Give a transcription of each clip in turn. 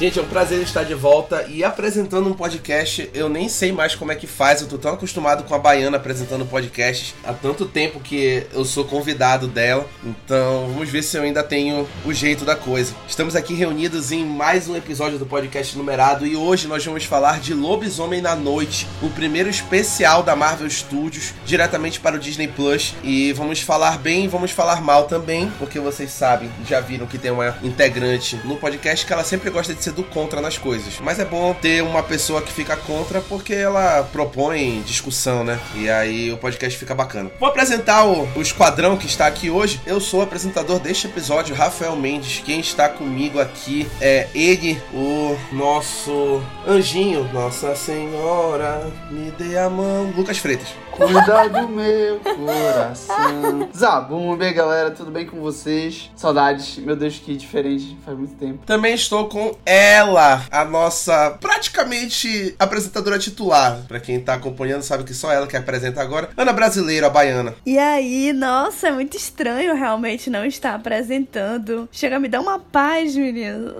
Gente, é um prazer estar de volta e apresentando um podcast. Eu nem sei mais como é que faz, eu tô tão acostumado com a Baiana apresentando podcasts há tanto tempo que eu sou convidado dela. Então, vamos ver se eu ainda tenho o jeito da coisa. Estamos aqui reunidos em mais um episódio do podcast numerado e hoje nós vamos falar de Lobisomem na Noite, o primeiro especial da Marvel Studios, diretamente para o Disney Plus. E vamos falar bem e vamos falar mal também, porque vocês sabem, já viram que tem uma integrante no podcast que ela sempre gosta de ser do contra nas coisas. Mas é bom ter uma pessoa que fica contra porque ela propõe discussão, né? E aí o podcast fica bacana. Vou apresentar o, o esquadrão que está aqui hoje. Eu sou o apresentador deste episódio, Rafael Mendes. Quem está comigo aqui é ele, o nosso anjinho, Nossa Senhora, me dê a mão, Lucas Freitas. Cuida do meu coração. Zabumba, galera, tudo bem com vocês? Saudades, meu Deus, que diferente, faz muito tempo. Também estou com ela, a nossa praticamente apresentadora titular. Pra quem tá acompanhando, sabe que só ela que apresenta agora. Ana Brasileira, a baiana. E aí, nossa, é muito estranho realmente não estar apresentando. Chega a me dar uma paz, menino.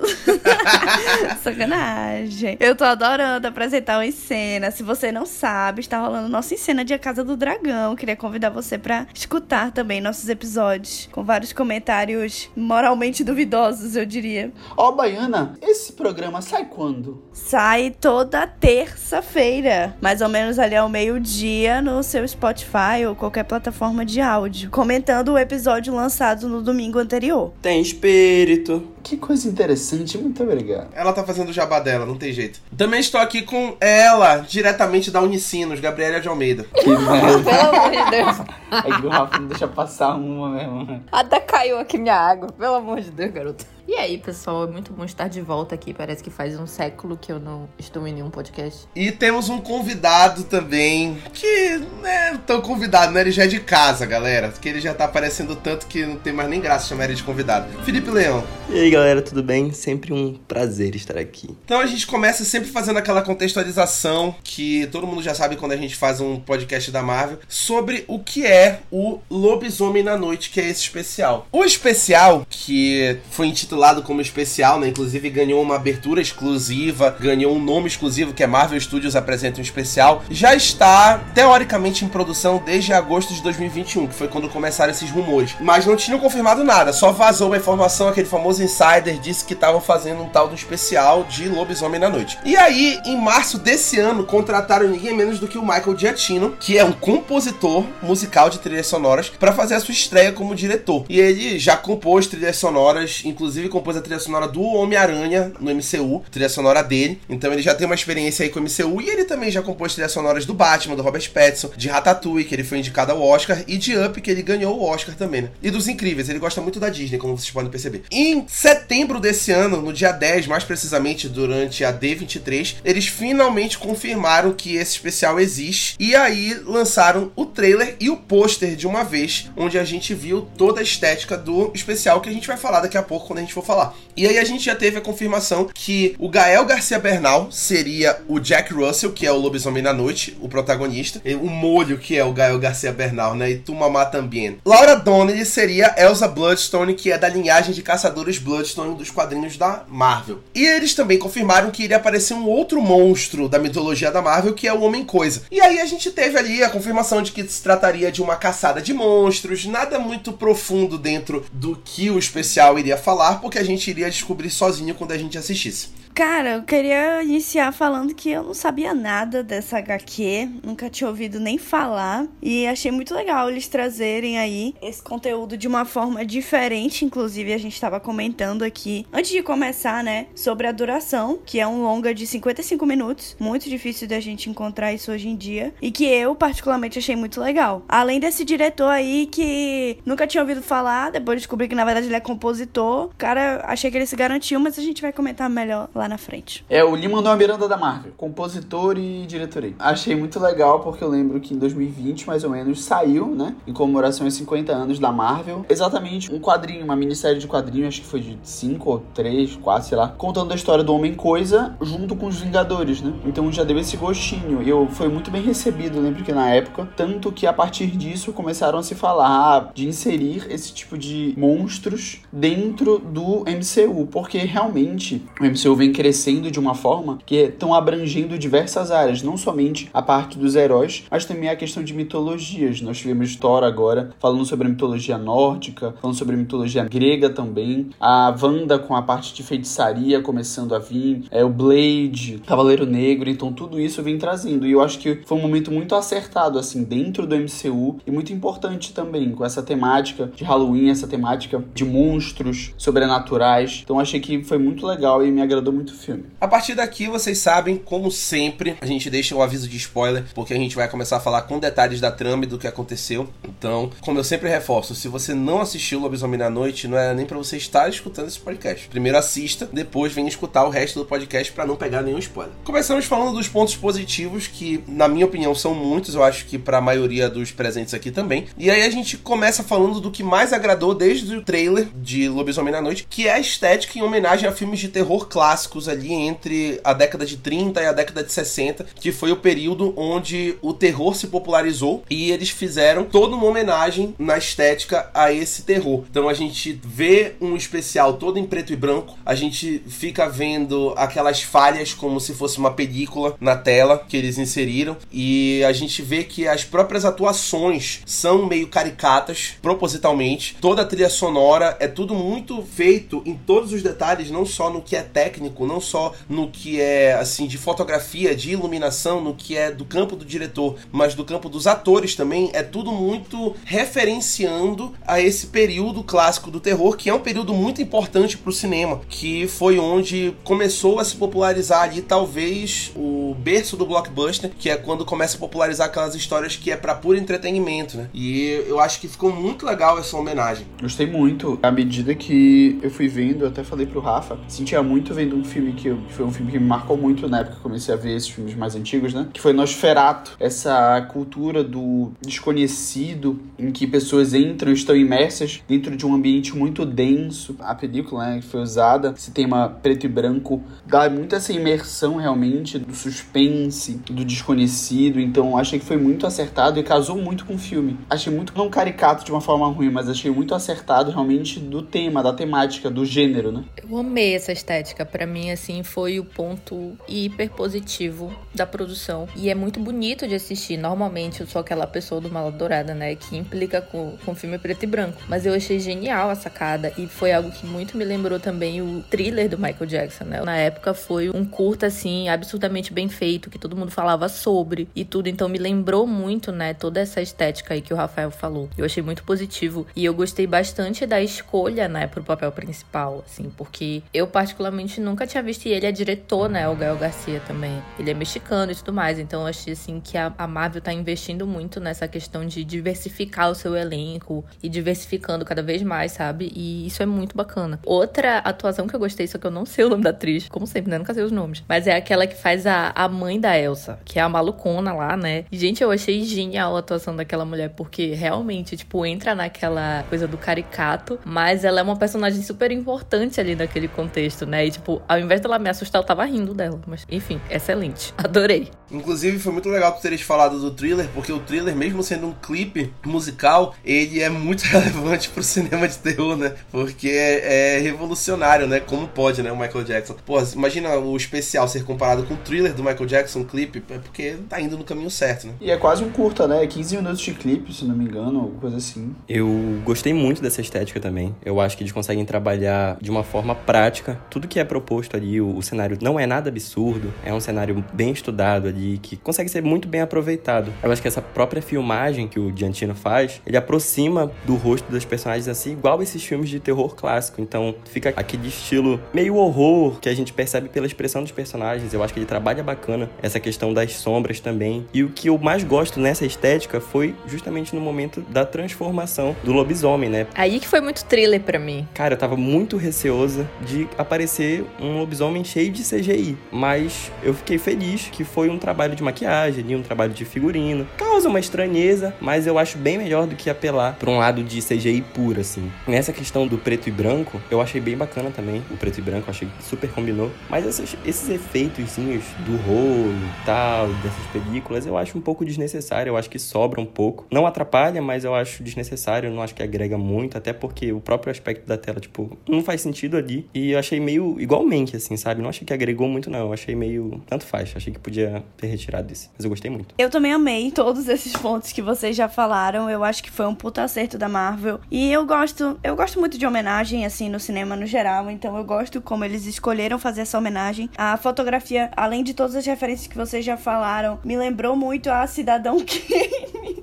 Sacanagem. Eu tô adorando apresentar o Encena. Se você não sabe, está rolando nosso Encena de Casa do Dragão. Queria convidar você para escutar também nossos episódios, com vários comentários moralmente duvidosos, eu diria. Ó, Baiana, esse programa sai quando? Sai toda terça-feira, mais ou menos ali ao meio-dia, no seu Spotify ou qualquer plataforma de áudio, comentando o episódio lançado no domingo anterior. Tem espírito. Que coisa interessante, muito obrigado. Ela tá fazendo o jabá dela, não tem jeito. Também estou aqui com ela, diretamente da Unicinos, Gabriela de Almeida. Que. Pelo amor de Deus. É que o Rafa não deixa passar uma mesmo. Até caiu aqui minha água. Pelo amor de Deus, garoto. E aí, pessoal, é muito bom estar de volta aqui. Parece que faz um século que eu não estou em nenhum podcast. E temos um convidado também, que não é tão convidado, né? Ele já é de casa, galera. Que ele já tá aparecendo tanto que não tem mais nem graça chamar ele de convidado. Felipe Leão. E aí, galera, tudo bem? Sempre um prazer estar aqui. Então a gente começa sempre fazendo aquela contextualização que todo mundo já sabe quando a gente faz um podcast da Marvel sobre o que é o Lobisomem na Noite, que é esse especial. O especial, que foi intitulado como especial, né? Inclusive ganhou uma abertura exclusiva, ganhou um nome exclusivo que é Marvel Studios apresenta um especial. Já está teoricamente em produção desde agosto de 2021, que foi quando começaram esses rumores. Mas não tinham confirmado nada, só vazou uma informação, aquele famoso insider disse que estavam fazendo um tal do especial de Lobisomem na Noite. E aí, em março desse ano, contrataram ninguém menos do que o Michael Giacchino, que é um compositor musical de trilhas sonoras, para fazer a sua estreia como diretor. E ele já compôs trilhas sonoras, inclusive compôs a trilha sonora do Homem-Aranha no MCU, trilha sonora dele. Então ele já tem uma experiência aí com o MCU e ele também já compôs trilhas sonoras do Batman, do Robert Pattinson, de Ratatouille, que ele foi indicado ao Oscar, e de Up, que ele ganhou o Oscar também, né? E dos Incríveis, ele gosta muito da Disney, como vocês podem perceber. Em setembro desse ano, no dia 10, mais precisamente durante a D23, eles finalmente confirmaram que esse especial existe e aí lançaram o trailer e o pôster de uma vez, onde a gente viu toda a estética do especial que a gente vai falar daqui a pouco quando a gente for falar. E aí a gente já teve a confirmação que o Gael Garcia Bernal seria o Jack Russell, que é o Lobisomem na Noite, o protagonista, e o molho que é o Gael Garcia Bernal, né? E tu mamá também. Laura Donnelly seria Elsa Bloodstone, que é da linhagem de caçadores Bloodstone dos quadrinhos da Marvel. E eles também confirmaram que iria aparecer um outro monstro da mitologia da Marvel, que é o Homem-Coisa. E aí a gente teve ali a confirmação de que se trataria de uma caçada de monstros, nada muito profundo dentro do que o especial iria falar, porque a gente iria descobrir sozinho quando a gente assistisse. Cara, eu queria iniciar falando que eu não sabia nada dessa HQ, nunca tinha ouvido nem falar, e achei muito legal eles trazerem aí esse conteúdo de uma forma diferente, inclusive a gente estava comentando aqui, antes de começar, né, sobre a duração, que é um longa de 55 minutos, muito difícil da gente encontrar isso hoje em dia, e que eu particularmente achei muito legal. Além desse diretor aí que nunca tinha ouvido falar, depois descobri que na verdade ele é compositor, cara, achei que ele se garantiu, mas a gente vai comentar melhor lá na frente. É o Lima Manuel Miranda da Marvel, compositor e diretor. Achei muito legal porque eu lembro que em 2020, mais ou menos, saiu, né, em comemoração aos 50 anos da Marvel, exatamente um quadrinho, uma minissérie de quadrinhos, acho que foi de 5 ou 3, 4, sei lá, contando a história do Homem-Coisa junto com os Vingadores, né? Então já deu esse gostinho. E eu foi muito bem recebido, lembro que na época, tanto que a partir disso começaram a se falar de inserir esse tipo de monstros dentro do MCU, porque realmente o MCU vem crescendo de uma forma que estão abrangendo diversas áreas, não somente a parte dos heróis, mas também a questão de mitologias. Nós tivemos Thor agora falando sobre a mitologia nórdica, falando sobre a mitologia grega também, a Wanda com a parte de feitiçaria começando a vir, é o Blade, Cavaleiro Negro, então tudo isso vem trazendo. E eu acho que foi um momento muito acertado assim dentro do MCU e muito importante também com essa temática de Halloween, essa temática de monstros sobrenaturais. Então achei que foi muito legal e me agradou muito filme. A partir daqui, vocês sabem, como sempre, a gente deixa o aviso de spoiler, porque a gente vai começar a falar com detalhes da trama e do que aconteceu. Então, como eu sempre reforço, se você não assistiu Lobisomem na Noite, não é nem para você estar escutando esse podcast. Primeiro assista, depois venha escutar o resto do podcast para não pegar nenhum spoiler. Começamos falando dos pontos positivos, que na minha opinião são muitos, eu acho que para a maioria dos presentes aqui também. E aí a gente começa falando do que mais agradou desde o trailer de Lobisomem na Noite, que é a estética em homenagem a filmes de terror clássicos ali entre a década de 30 e a década de 60, que foi o período onde o terror se popularizou e eles fizeram toda uma homenagem na estética a esse terror. Então a gente vê um especial todo em preto e branco, a gente fica vendo aquelas falhas como se fosse uma película na tela que eles inseriram e a gente vê que as próprias atuações são meio caricatas propositalmente. Toda a trilha sonora é tudo muito feito em todos os detalhes, não só no que é técnico, não só no que é assim de fotografia, de iluminação, no que é do campo do diretor, mas do campo dos atores também, é tudo muito referenciando a esse período clássico do terror, que é um período muito importante para o cinema, que foi onde começou a se popularizar ali talvez o berço do blockbuster, que é quando começa a popularizar aquelas histórias que é para puro entretenimento, né? E eu acho que ficou muito legal essa homenagem. Gostei muito. À medida que eu fui vendo, eu até falei pro Rafa, sentia muito vendo um filme que, eu, que foi um filme que me marcou muito na época que comecei a ver esses filmes mais antigos, né? Que foi Nosferato. Essa cultura do desconhecido, em que pessoas entram estão imersas dentro de um ambiente muito denso. A película, né, que foi usada, esse tema preto e branco, dá muito essa imersão realmente do suspense, do desconhecido. Então achei que foi muito acertado e casou muito com o filme. Achei muito, não caricato de uma forma ruim, mas achei muito acertado realmente do tema, da temática, do gênero, né? Eu amei essa estética. Para mim, assim, foi o ponto hiper positivo da produção. E é muito bonito de assistir. Normalmente eu sou aquela pessoa do Mala Dourada, né? Que implica com, com filme preto e branco. Mas eu achei genial a sacada. E foi algo que muito me lembrou também o thriller do Michael Jackson, né? Na época foi um curta, assim, absurdamente bem feito, que todo mundo falava sobre e tudo. Então me lembrou muito, né? Toda essa estética aí que o Rafael falou. Eu achei muito positivo. E eu gostei bastante da escolha, né? Pro papel principal, assim. Porque eu, particularmente, nunca tinha visto. E ele é diretor, né? O Gael Garcia também. Ele é mexicano e tudo mais. Então eu achei, assim, que a, Marvel tá investindo muito nessa questão de diversificar o seu elenco e diversificando cada vez mais, sabe? E isso é muito bacana. Outra atuação que eu gostei, só que eu não sei o nome da atriz, como sempre, né? Nunca sei os nomes. Mas é aquela que faz a, a mãe da Elsa, que é a malucona lá, né? Gente, eu achei genial a atuação daquela mulher, porque realmente, tipo, entra naquela coisa do caricato, mas ela é uma personagem super importante ali naquele contexto, né? E, tipo, ao invés dela me assustar, eu tava rindo dela. Mas, enfim, excelente. Adorei. Inclusive, foi muito legal tu teres falado do thriller, porque o thriller, mesmo sendo um clipe musical, ele é muito relevante pro cinema de terror, né? Porque é, é revolucionário, né? Como pode, né? O Michael Jackson. Pô, imagina o especial ser comparado com o thriller do Michael Jackson, um clipe, é porque tá indo no caminho certo, né? E é quase um curta, né? 15 minutos de clipe, se não me engano, alguma coisa assim. Eu gostei muito dessa estética também. Eu acho que eles conseguem trabalhar de uma forma prática. Tudo que é proposto ali, o, o cenário não é nada absurdo, é um cenário bem estudado ali, que consegue ser muito bem aproveitado. Eu acho que essa própria filmagem que o Giantino faz, ele aproxima do rosto das personagens assim, igual esses filmes de terror clássico. Então fica aquele estilo meio horror que a gente percebe pela expressão dos personagens. Eu acho que ele trabalha bacana essa questão das sombras também. E o que eu mais gosto nessa estética foi justamente no momento da transformação do lobisomem, né? Aí que foi muito thriller para mim. Cara, eu tava muito receosa de aparecer um um lobisomem cheio de CGI. Mas eu fiquei feliz que foi um trabalho de maquiagem, um trabalho de figurino. Causa uma estranheza, mas eu acho bem melhor do que apelar para um lado de CGI puro, assim. Nessa questão do preto e branco, eu achei bem bacana também. O preto e branco, eu achei que super combinou. Mas esses, esses efeitos do rolo e tal, dessas películas, eu acho um pouco desnecessário. Eu acho que sobra um pouco. Não atrapalha, mas eu acho desnecessário. Eu não acho que agrega muito, até porque o próprio aspecto da tela, tipo, não faz sentido ali. E eu achei meio igualmente, assim, sabe? Não achei que agregou muito, não. Achei meio. Tanto faz. Achei que podia ter retirado isso. Mas eu gostei muito. Eu também amei todos esses pontos que vocês já falaram. Eu acho que foi um puta acerto da Marvel. E eu gosto. Eu gosto muito de homenagem, assim, no cinema no geral. Então eu gosto como eles escolheram fazer essa homenagem. A fotografia, além de todas as referências que vocês já falaram, me lembrou muito a Cidadão Kane.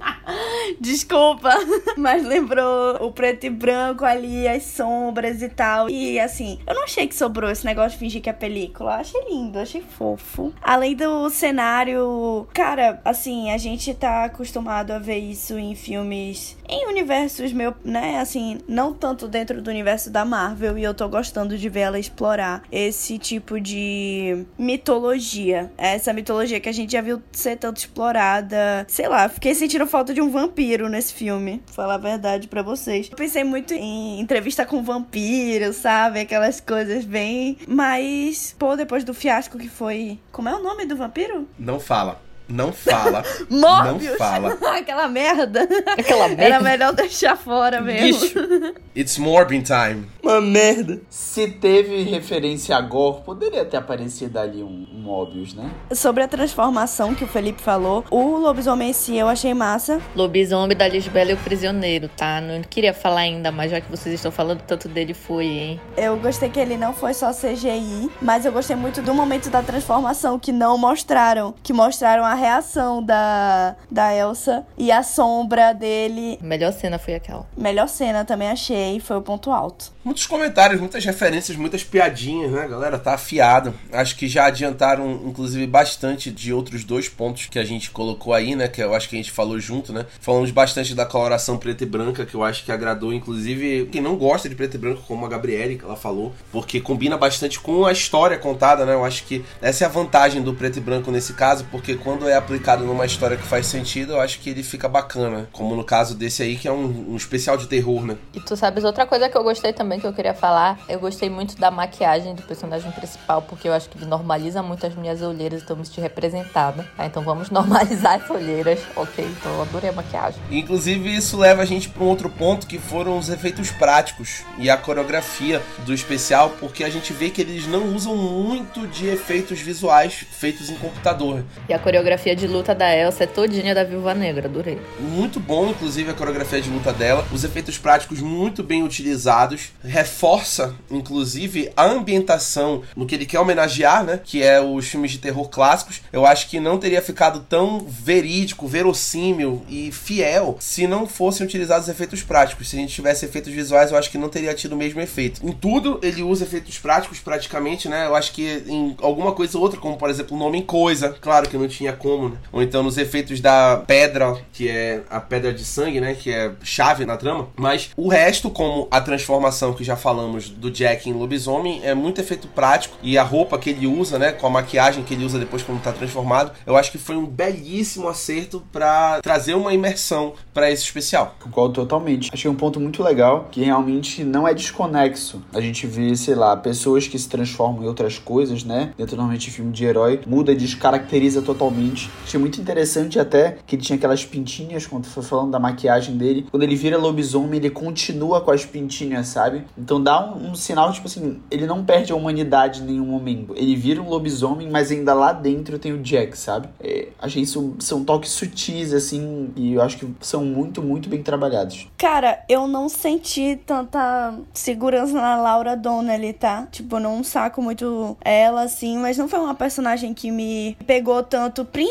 Desculpa, mas lembrou o preto e branco ali, as sombras e tal. E assim, eu não achei que sobrou esse negócio de fingir que é película. Achei lindo, achei fofo. Além do cenário, cara, assim, a gente tá acostumado a ver isso em filmes em universos meu, né, assim, não tanto dentro do universo da Marvel e eu tô gostando de ver ela explorar esse tipo de mitologia. Essa mitologia que a gente já viu ser tanto explorada. Sei lá, fiquei sentindo falta de um vampiro nesse filme. Falar a verdade para vocês. Eu pensei muito em entrevista com vampiro, sabe? Aquelas coisas bem. Mas, pô, depois do fiasco que foi. Como é o nome do vampiro? Não fala. Não fala. Morbius. Não fala. Aquela merda. Aquela merda. Era melhor deixar fora mesmo. It's Morbin time. Uma merda. Se teve referência a Gore, poderia ter aparecido ali um, um Mobius, né? Sobre a transformação que o Felipe falou, o lobisomem em si eu achei massa. Lobisomem da Lisbela e o Prisioneiro, tá? Não queria falar ainda, mas já que vocês estão falando tanto dele, foi, hein? Eu gostei que ele não foi só CGI, mas eu gostei muito do momento da transformação que não mostraram. Que mostraram a reação da, da Elsa e a sombra dele. Melhor cena foi aquela. Melhor cena também achei, foi o ponto alto. Muitos comentários, muitas referências, muitas piadinhas, né, galera? Tá afiado. Acho que já adiantaram, inclusive, bastante de outros dois pontos que a gente colocou aí, né? Que eu acho que a gente falou junto, né? Falamos bastante da coloração preta e branca, que eu acho que agradou, inclusive, quem não gosta de preto e branco, como a Gabriele, que ela falou, porque combina bastante com a história contada, né? Eu acho que essa é a vantagem do preto e branco nesse caso, porque quando é aplicado numa história que faz sentido, eu acho que ele fica bacana. Como no caso desse aí, que é um, um especial de terror, né? E tu sabes outra coisa que eu gostei também, que eu queria falar? Eu gostei muito da maquiagem do personagem principal, porque eu acho que ele normaliza muito as minhas olheiras, então eu me senti representada. Tá, então vamos normalizar as olheiras. Ok, então eu adorei a maquiagem. Inclusive, isso leva a gente para um outro ponto, que foram os efeitos práticos e a coreografia do especial, porque a gente vê que eles não usam muito de efeitos visuais feitos em computador. E a coreografia de luta da Elsa é todinha da Viúva Negra, adorei. Muito bom, inclusive, a coreografia de luta dela. Os efeitos práticos muito bem utilizados. Reforça, inclusive, a ambientação no que ele quer homenagear, né? Que é os filmes de terror clássicos. Eu acho que não teria ficado tão verídico, verossímil e fiel se não fossem utilizados efeitos práticos. Se a gente tivesse efeitos visuais, eu acho que não teria tido o mesmo efeito. Em tudo, ele usa efeitos práticos, praticamente, né? Eu acho que em alguma coisa ou outra, como por exemplo o nome em coisa, claro que não tinha como, né? Ou então nos efeitos da pedra, que é a pedra de sangue, né? Que é chave na trama. Mas o resto, como a transformação que já falamos do Jack em lobisomem, é muito efeito prático. E a roupa que ele usa, né? Com a maquiagem que ele usa depois quando tá transformado, eu acho que foi um belíssimo acerto para trazer uma imersão para esse especial. Concordo totalmente. Achei um ponto muito legal que realmente não é desconexo. A gente vê, sei lá, pessoas que se transformam em outras coisas, né? Dentro normalmente de filme de herói, muda descaracteriza totalmente. Achei muito interessante até que ele tinha aquelas pintinhas, quando foi falando da maquiagem dele. Quando ele vira lobisomem, ele continua com as pintinhas, sabe? Então dá um, um sinal, tipo assim, ele não perde a humanidade em nenhum momento. Ele vira um lobisomem, mas ainda lá dentro tem o Jack, sabe? É, achei isso são toques sutis, assim, e eu acho que são muito, muito bem trabalhados. Cara, eu não senti tanta segurança na Laura Donnelly, tá? Tipo, não saco muito ela, assim, mas não foi uma personagem que me pegou tanto, principalmente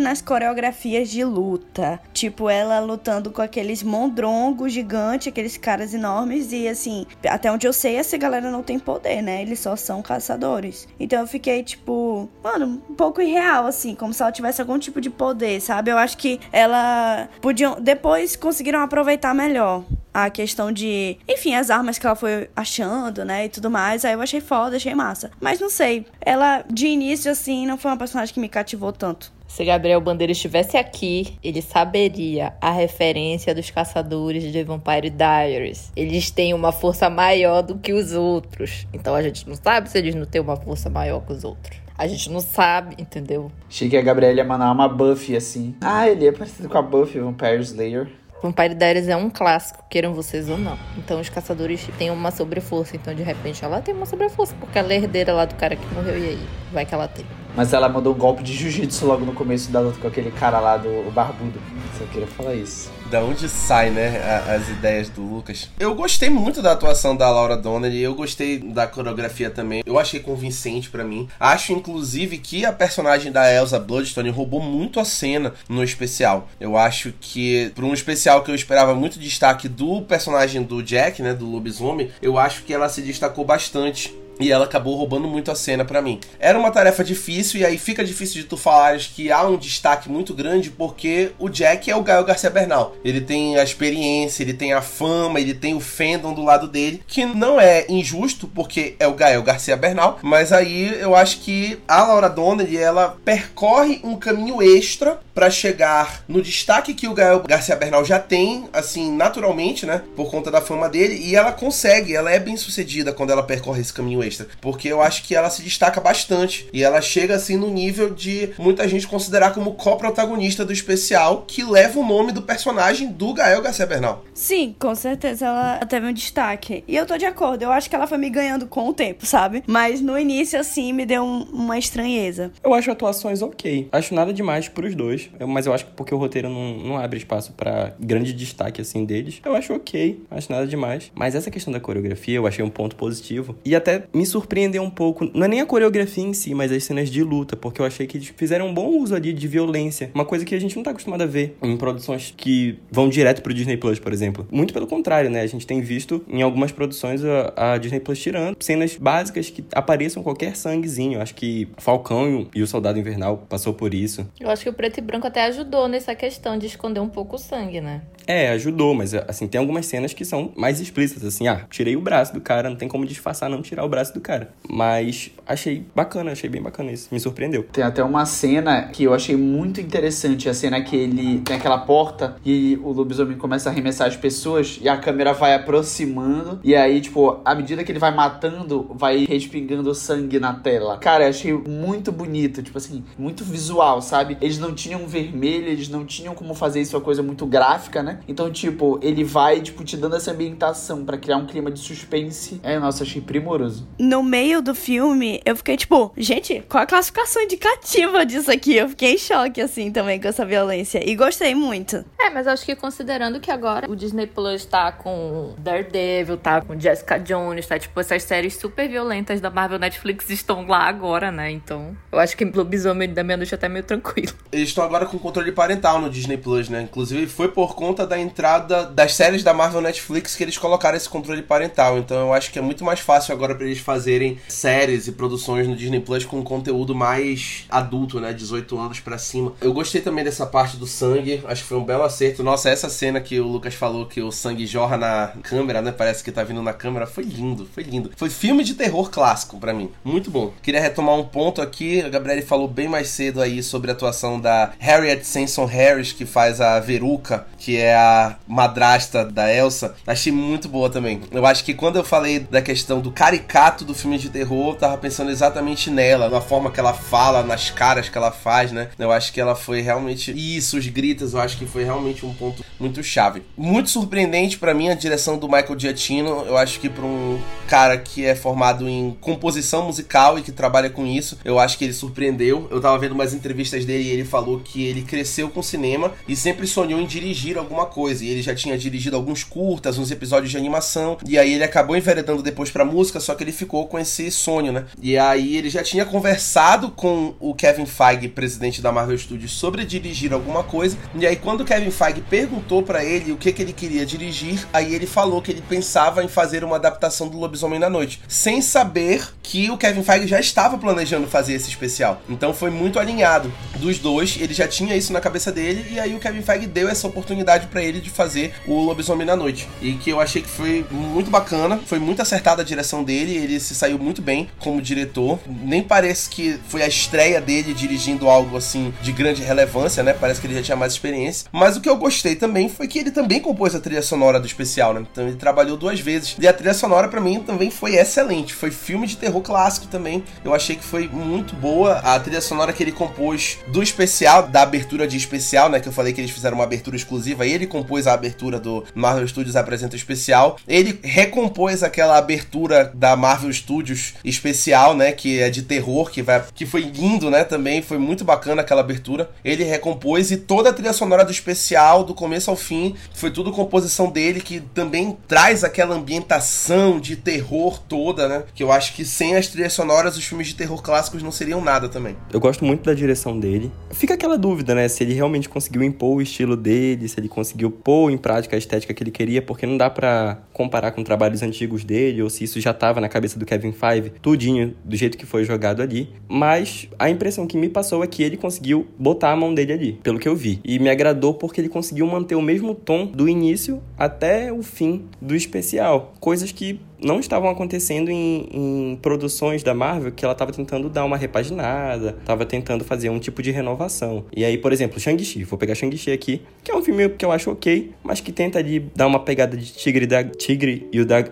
nas coreografias de luta. Tipo, ela lutando com aqueles mondrongos gigantes, aqueles caras enormes, e assim, até onde eu sei, essa galera não tem poder, né? Eles só são caçadores. Então eu fiquei, tipo, mano, um pouco irreal, assim, como se ela tivesse algum tipo de poder, sabe? Eu acho que ela podiam. Depois conseguiram aproveitar melhor a questão de, enfim, as armas que ela foi achando, né, e tudo mais. Aí eu achei foda, achei massa. Mas não sei, ela de início assim não foi uma personagem que me cativou tanto. Se Gabriel Bandeira estivesse aqui, ele saberia a referência dos caçadores de Vampire Diaries. Eles têm uma força maior do que os outros. Então a gente não sabe se eles não têm uma força maior que os outros. A gente não sabe, entendeu? Achei que a Gabriela ia mandar uma Buffy assim. Ah, ele é parecido com a Buffy, Vampire Slayer. Vampire Diaries é um clássico, queiram vocês ou não. Então os caçadores têm uma sobreforça. Então de repente ela tem uma sobreforça, porque ela é herdeira lá do cara que morreu e aí vai que ela tem. Mas ela mandou um golpe de jiu-jitsu logo no começo da luta com aquele cara lá do barbudo. Só queria falar isso. Da onde sai, né, a- as ideias do Lucas. Eu gostei muito da atuação da Laura Donnelly, eu gostei da coreografia também. Eu achei convincente pra mim. Acho, inclusive, que a personagem da Elsa Bloodstone roubou muito a cena no especial. Eu acho que, pra um especial que eu esperava muito destaque do personagem do Jack, né, do lobisomem, eu acho que ela se destacou bastante. E ela acabou roubando muito a cena pra mim. Era uma tarefa difícil, e aí fica difícil de tu falares que há um destaque muito grande, porque o Jack é o Gael Garcia Bernal. Ele tem a experiência, ele tem a fama, ele tem o fandom do lado dele, que não é injusto, porque é o Gael Garcia Bernal, mas aí eu acho que a Laura Donnelly, ela percorre um caminho extra pra chegar no destaque que o Gael Garcia Bernal já tem, assim, naturalmente, né, por conta da fama dele, e ela consegue, ela é bem sucedida quando ela percorre esse caminho extra, porque eu acho que ela se destaca bastante e ela chega assim no nível de muita gente considerar como co-protagonista do especial que leva o nome do personagem do Gael Garcia Bernal. Sim, com certeza ela teve um destaque. E eu tô de acordo, eu acho que ela foi me ganhando com o tempo, sabe? Mas no início, assim, me deu um- uma estranheza. Eu acho atuações ok. Acho nada demais pros dois. Mas eu acho que porque o roteiro não, não abre espaço pra grande destaque assim deles. Eu acho ok. Acho nada demais. Mas essa questão da coreografia eu achei um ponto positivo. E até me surpreendeu um pouco. Não é nem a coreografia em si, mas as cenas de luta. Porque eu achei que eles fizeram um bom uso ali de violência. Uma coisa que a gente não tá acostumado a ver em produções que vão direto pro Disney Plus, por exemplo. Muito pelo contrário, né? A gente tem visto em algumas produções a, a Disney Plus tirando cenas básicas que apareçam qualquer sanguezinho. Acho que Falcão e o- Soldado Invernal passou por isso. Eu acho que o preto e branco até ajudou nessa questão de esconder um pouco o sangue, né? É, ajudou, mas assim, tem algumas cenas que são mais explícitas, assim, ah, tirei o braço do cara, não tem como disfarçar não tirar o braço do cara. Mas achei bacana, achei bem bacana isso, me surpreendeu. Tem até uma cena que eu achei muito interessante. A cena que ele tem aquela porta e o lobisomem começa a arremessar as pessoas e a câmera vai aproximando. E aí, tipo, à medida que ele vai matando, vai respingando sangue na tela. Cara, eu achei muito bonito, tipo assim, muito visual, sabe? Eles não tinham vermelho, eles não tinham como fazer isso uma coisa muito gráfica, né? Então, tipo, ele vai, tipo, te dando essa ambientação pra criar um clima de suspense. É, nossa, achei primoroso. No meio do filme, eu fiquei tipo, gente, qual a classificação indicativa disso aqui? Eu fiquei em choque, assim, também com essa violência. E gostei muito. É, mas acho que considerando que agora o Disney Plus tá com Daredevil, tá com Jessica Jones, tá tipo essas séries super violentas da Marvel Netflix estão lá agora, né? Então, eu acho que Lobisomem da Meia-Noite até meio tranquilo. Eles estão agora com controle parental no Disney Plus, né? Inclusive foi por conta da entrada das séries da Marvel Netflix que eles colocaram esse controle parental. Então eu acho que é muito mais fácil agora pra eles fazerem séries e produções no Disney Plus com conteúdo mais adulto, né? 18 anos pra cima. Eu gostei também dessa parte do sangue, acho que foi um belo acerto. Nossa, essa cena que o Lucas falou que o sangue jorra na câmera, né? Parece que tá vindo na câmera, foi lindo, foi lindo. Foi filme de terror clássico pra mim. Muito bom. Queria retomar um ponto aqui, a Gabriele falou bem mais cedo aí sobre a atuação da Harriet Sanson Harris, que faz a Veruca, que é a madrasta da Elsa. Achei muito boa também. Eu acho que quando eu falei da questão do caricato do filme de terror, eu tava pensando exatamente nela, na forma que ela fala, nas caras que ela faz, né? Eu acho que ela foi realmente. Isso, os gritos, eu acho que foi realmente um ponto muito chave. Muito surpreendente pra mim a direção do Michael Giacchino. Eu acho que pra um cara que é formado em composição musical e que trabalha com isso, eu acho que ele surpreendeu. Eu tava vendo umas entrevistas dele e ele falou que ele cresceu com cinema e sempre sonhou em dirigir alguma coisa. E ele já tinha dirigido alguns curtas, uns episódios de animação. E aí ele acabou enveredando depois pra música, só que ele ficou ficou com esse sonho, né? E aí ele já tinha conversado com o Kevin Feige, presidente da Marvel Studios, sobre dirigir alguma coisa. E aí quando o Kevin Feige perguntou para ele o que, que ele queria dirigir, aí ele falou que ele pensava em fazer uma adaptação do Lobisomem na Noite, sem saber que o Kevin Feige já estava planejando fazer esse especial. Então foi muito alinhado dos dois, ele já tinha isso na cabeça dele e aí o Kevin Feige deu essa oportunidade para ele de fazer o Lobisomem na Noite. E que eu achei que foi muito bacana, foi muito acertada a direção dele, ele se saiu muito bem como diretor. Nem parece que foi a estreia dele dirigindo algo assim de grande relevância, né? Parece que ele já tinha mais experiência. Mas o que eu gostei também foi que ele também compôs a trilha sonora do especial, né? Então ele trabalhou duas vezes. E a trilha sonora para mim também foi excelente. Foi filme de terror clássico também. Eu achei que foi muito boa a trilha sonora que ele compôs do especial, da abertura de especial, né? Que eu falei que eles fizeram uma abertura exclusiva. Ele compôs a abertura do Marvel Studios Apresenta Especial. Ele recompôs aquela abertura da Marvel Studios especial, né? Que é de terror, que, vai, que foi lindo, né? Também foi muito bacana aquela abertura. Ele recompôs e toda a trilha sonora do especial, do começo ao fim, foi tudo composição dele, que também traz aquela ambientação de terror toda, né? Que eu acho que sem as trilhas sonoras, os filmes de terror clássicos não seriam nada também. Eu gosto muito da direção dele. Fica aquela dúvida, né? Se ele realmente conseguiu impor o estilo dele, se ele conseguiu pôr em prática a estética que ele queria, porque não dá para comparar com trabalhos antigos dele, ou se isso já tava na cabeça do Kevin Feige, tudinho do jeito que foi jogado ali. Mas a impressão que me passou é que ele conseguiu botar a mão dele ali, pelo que eu vi. E me agradou porque ele conseguiu manter o mesmo tom do início até o fim do especial. Coisas que não estavam acontecendo em, em, produções da Marvel que ela estava tentando dar uma repaginada, estava tentando fazer um tipo de renovação. E aí, por exemplo, Shang-Chi, vou pegar Shang-Chi aqui, que é um filme que eu acho ok, mas que tenta ali dar uma pegada de tigre da tigre e o da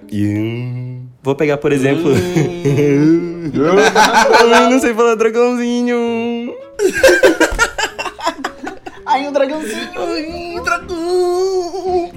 Vou pegar, por exemplo, não sei falar dragãozinho. Ai, um dragãozinho. Ai, um dragão.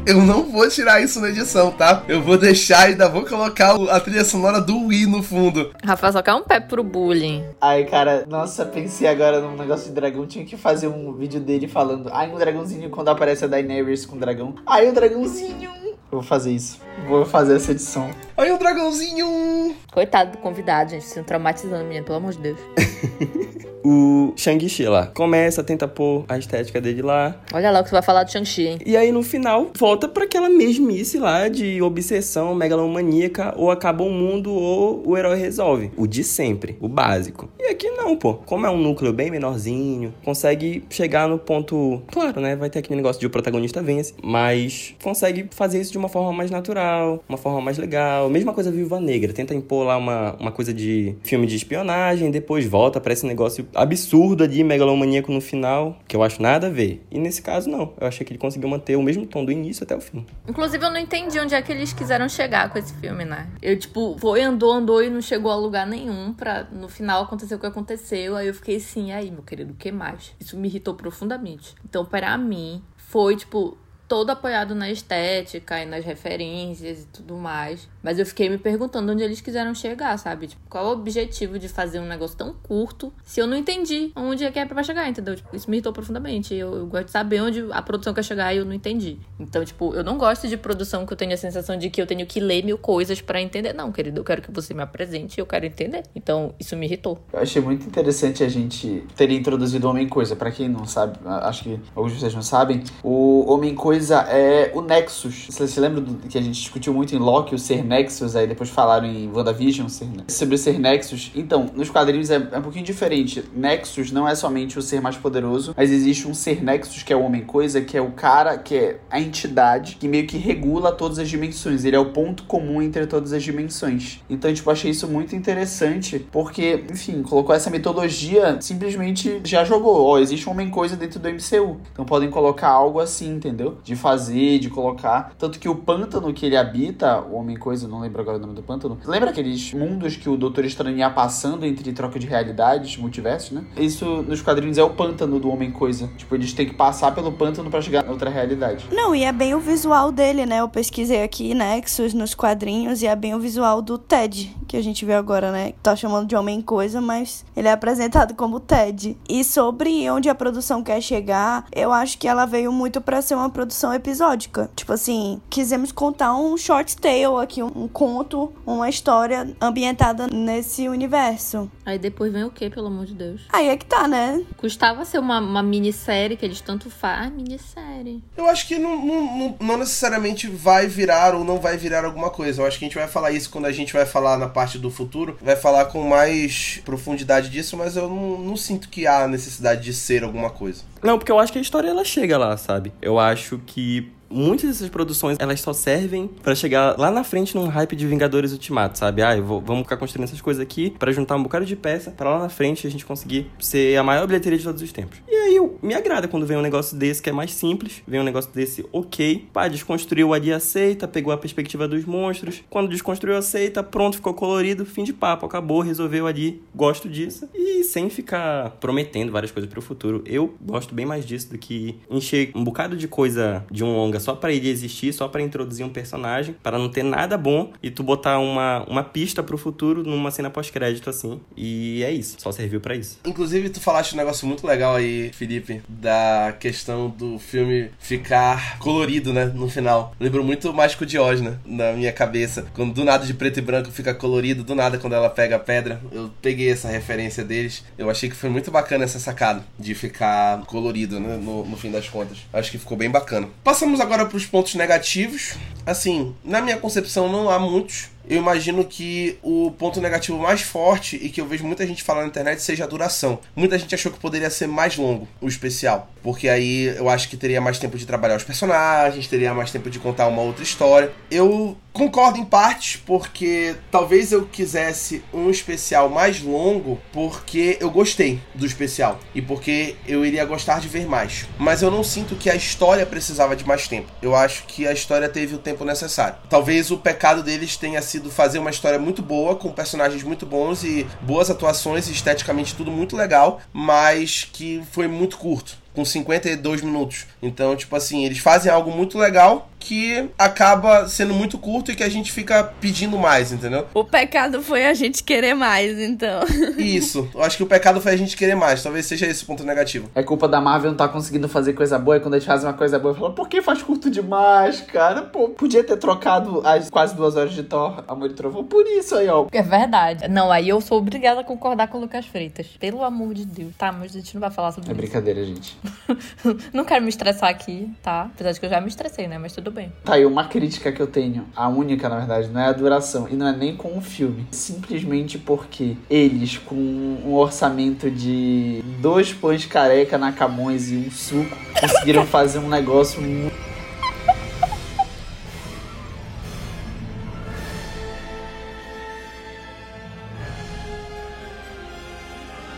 Eu não vou tirar isso na edição, tá? Eu vou deixar e ainda vou colocar a trilha sonora do Wii no fundo. Rafa, só quer um pé pro bullying. Ai, cara, nossa, pensei agora num negócio de dragão. Tinha que fazer um vídeo dele falando. Ai, um dragãozinho quando aparece a Daenerys com o dragão. Ai, um dragãozinho. Eu vou fazer isso. Vou fazer essa edição. Ai, um dragãozinho. Coitado do convidado, gente. Se traumatizando, menino, pelo amor de Deus. o Shang-Chi lá. Começa, tenta pôr a estética dele lá. Olha lá o que você vai falar do Shang-Chi, hein? E aí no final volta para aquela mesmice lá de obsessão megalomaníaca, ou acaba o mundo ou o herói resolve. O de sempre, o básico. E aqui não, pô. Como é um núcleo bem menorzinho, consegue chegar no ponto. Claro, né? Vai ter aquele negócio de o protagonista vence, mas consegue fazer isso de uma forma mais natural, uma forma mais legal. Mesma coisa Viúva Negra, tenta impor lá uma, uma coisa de filme de espionagem, depois volta para esse negócio absurdo ali, megalomaníaco no final, que eu acho nada a ver. E nesse caso, não. Eu achei que ele conseguiu manter o mesmo tom do início até o fim. Inclusive, eu não entendi onde é que eles quiseram chegar com esse filme, né? Eu, tipo, foi, andou, andou e não chegou a lugar nenhum pra no final acontecer o que aconteceu. Aí eu fiquei assim, aí, meu querido, o que mais? Isso me irritou profundamente. Então, para mim, foi, tipo, todo apoiado na estética e nas referências e tudo mais. Mas eu fiquei me perguntando onde eles quiseram chegar, sabe? Tipo, qual o objetivo de fazer um negócio tão curto se eu não entendi onde é que é pra chegar, entendeu? Tipo, isso me irritou profundamente. Eu, eu, gosto de saber onde a produção quer chegar e eu não entendi. Então, tipo, eu não gosto de produção que eu tenho a sensação de que eu tenho que ler mil coisas para entender. Não, querido, eu quero que você me apresente e eu quero entender. Então, isso me irritou. Eu achei muito interessante a gente ter introduzido o Homem-Coisa. para quem não sabe, acho que alguns de vocês não sabem, o Homem-Coisa é o Nexus. Você se lembra do, que a gente discutiu muito em Loki, o ser Nexus, aí depois falaram em WandaVision ser, sobre o ser Nexus. Então, nos quadrinhos é, é, um pouquinho diferente. Nexus não é somente o ser mais poderoso, mas existe um ser Nexus que é o Homem-Coisa, que é o cara, que é a entidade que meio que regula todas as dimensões. Ele é o ponto comum entre todas as dimensões. Então, tipo, achei isso muito interessante, porque, enfim, colocou essa metodologia, simplesmente já jogou. Ó, existe um Homem-Coisa dentro do MCU. Então podem colocar algo assim, entendeu? De fazer, de colocar. Tanto que o pântano que ele habita, o Homem-Coisa, não lembro agora o nome do pântano. Lembra aqueles mundos que o Doutor Estranho ia passando entre troca de realidades, multiversos, né? Isso nos quadrinhos é o pântano do Homem-Coisa. Tipo, eles têm que passar pelo pântano para chegar a outra realidade. Não, e é bem o visual dele, né? Eu pesquisei aqui Nexus nos quadrinhos e é bem o visual do Ted, que a gente vê agora, né? Tá chamando de Homem-Coisa, mas ele é apresentado como Ted. E sobre onde a produção quer chegar, eu acho que ela veio muito para ser uma produção produção episódica. Tipo assim, quisemos contar um short tale aqui, um conto, uma história ambientada nesse universo. Aí depois vem o que, pelo amor de Deus? Aí é que tá, né? Custava ser uma, uma minissérie que eles tanto fazem. Ah, minissérie. Eu acho que não, não, não, não necessariamente vai virar ou não vai virar alguma coisa. Eu acho que a gente vai falar isso quando a gente vai falar na parte do futuro. Vai falar com mais profundidade disso, mas eu não, não sinto que há necessidade de ser alguma coisa. Não, porque eu acho que a história ela chega lá, sabe? Eu acho que muitas dessas produções, elas só servem para chegar lá na frente num hype de Vingadores Ultimato, sabe? Ah, vou, vamos ficar construindo essas coisas aqui para juntar um bocado de peça para lá na frente a gente conseguir ser a maior bilheteria de todos os tempos. E aí me agrada quando vem um negócio desse que é mais simples, vem um negócio desse ok, pá, desconstruiu ali aceita, pegou a perspectiva dos monstros, quando desconstruiu aceita, pronto, ficou colorido, fim de papo, acabou, resolveu ali, gosto disso e sem ficar prometendo várias coisas para o futuro. Eu gosto bem mais disso do que encher um bocado de coisa de um longa só para ele existir, só para introduzir um personagem, para não ter nada bom e tu botar uma, uma pista pro futuro numa cena pós-crédito assim. E é isso, só serviu para isso. Inclusive, tu falaste um negócio muito legal aí, Felipe, da questão do filme ficar colorido, né, no final. Lembro muito Mágico de Oz, né, na minha cabeça. Quando do nada de preto e branco fica colorido, do nada quando ela pega a pedra. Eu peguei essa referência deles. Eu achei que foi muito bacana essa sacada de ficar colorido, né, no, no fim das contas. Acho que ficou bem bacana. Passamos agora para os pontos negativos. Assim, na minha concepção não há muitos eu imagino que o ponto negativo mais forte e que eu vejo muita gente falar na internet seja a duração. Muita gente achou que poderia ser mais longo o especial, porque aí eu acho que teria mais tempo de trabalhar os personagens, teria mais tempo de contar uma outra história. Eu concordo em partes, porque talvez eu quisesse um especial mais longo, porque eu gostei do especial e porque eu iria gostar de ver mais. Mas eu não sinto que a história precisava de mais tempo. Eu acho que a história teve o tempo necessário. Talvez o pecado deles tenha sido fazer uma história muito boa, com personagens muito bons e boas atuações, esteticamente tudo muito legal, mas que foi muito curto com 52 minutos. Então, tipo assim, eles fazem algo muito legal que acaba sendo muito curto e que a gente fica pedindo mais, entendeu? O pecado foi a gente querer mais, então. Isso. Eu acho que o pecado foi a gente querer mais. Talvez seja esse o ponto negativo. É culpa da Marvel não tá conseguindo fazer coisa boa e quando eles fazem uma coisa boa, fala, por que faz curto demais, cara? Pô, podia ter trocado as quase duas horas de Thor, Amor e Trovão, por isso aí, ó. É verdade. Não, aí eu sou obrigada a concordar com o Lucas Freitas. Pelo amor de Deus. Tá, mas a gente não vai falar sobre é isso. É brincadeira, gente. não quero me estressar aqui, tá? Apesar de que eu já me estressei, né? Mas tudo bem. Tá aí uma crítica que eu tenho, a única na verdade, não é a duração e não é nem com o filme. Simplesmente porque eles, com um orçamento de dois pães careca na Camões e um suco, conseguiram fazer um negócio muito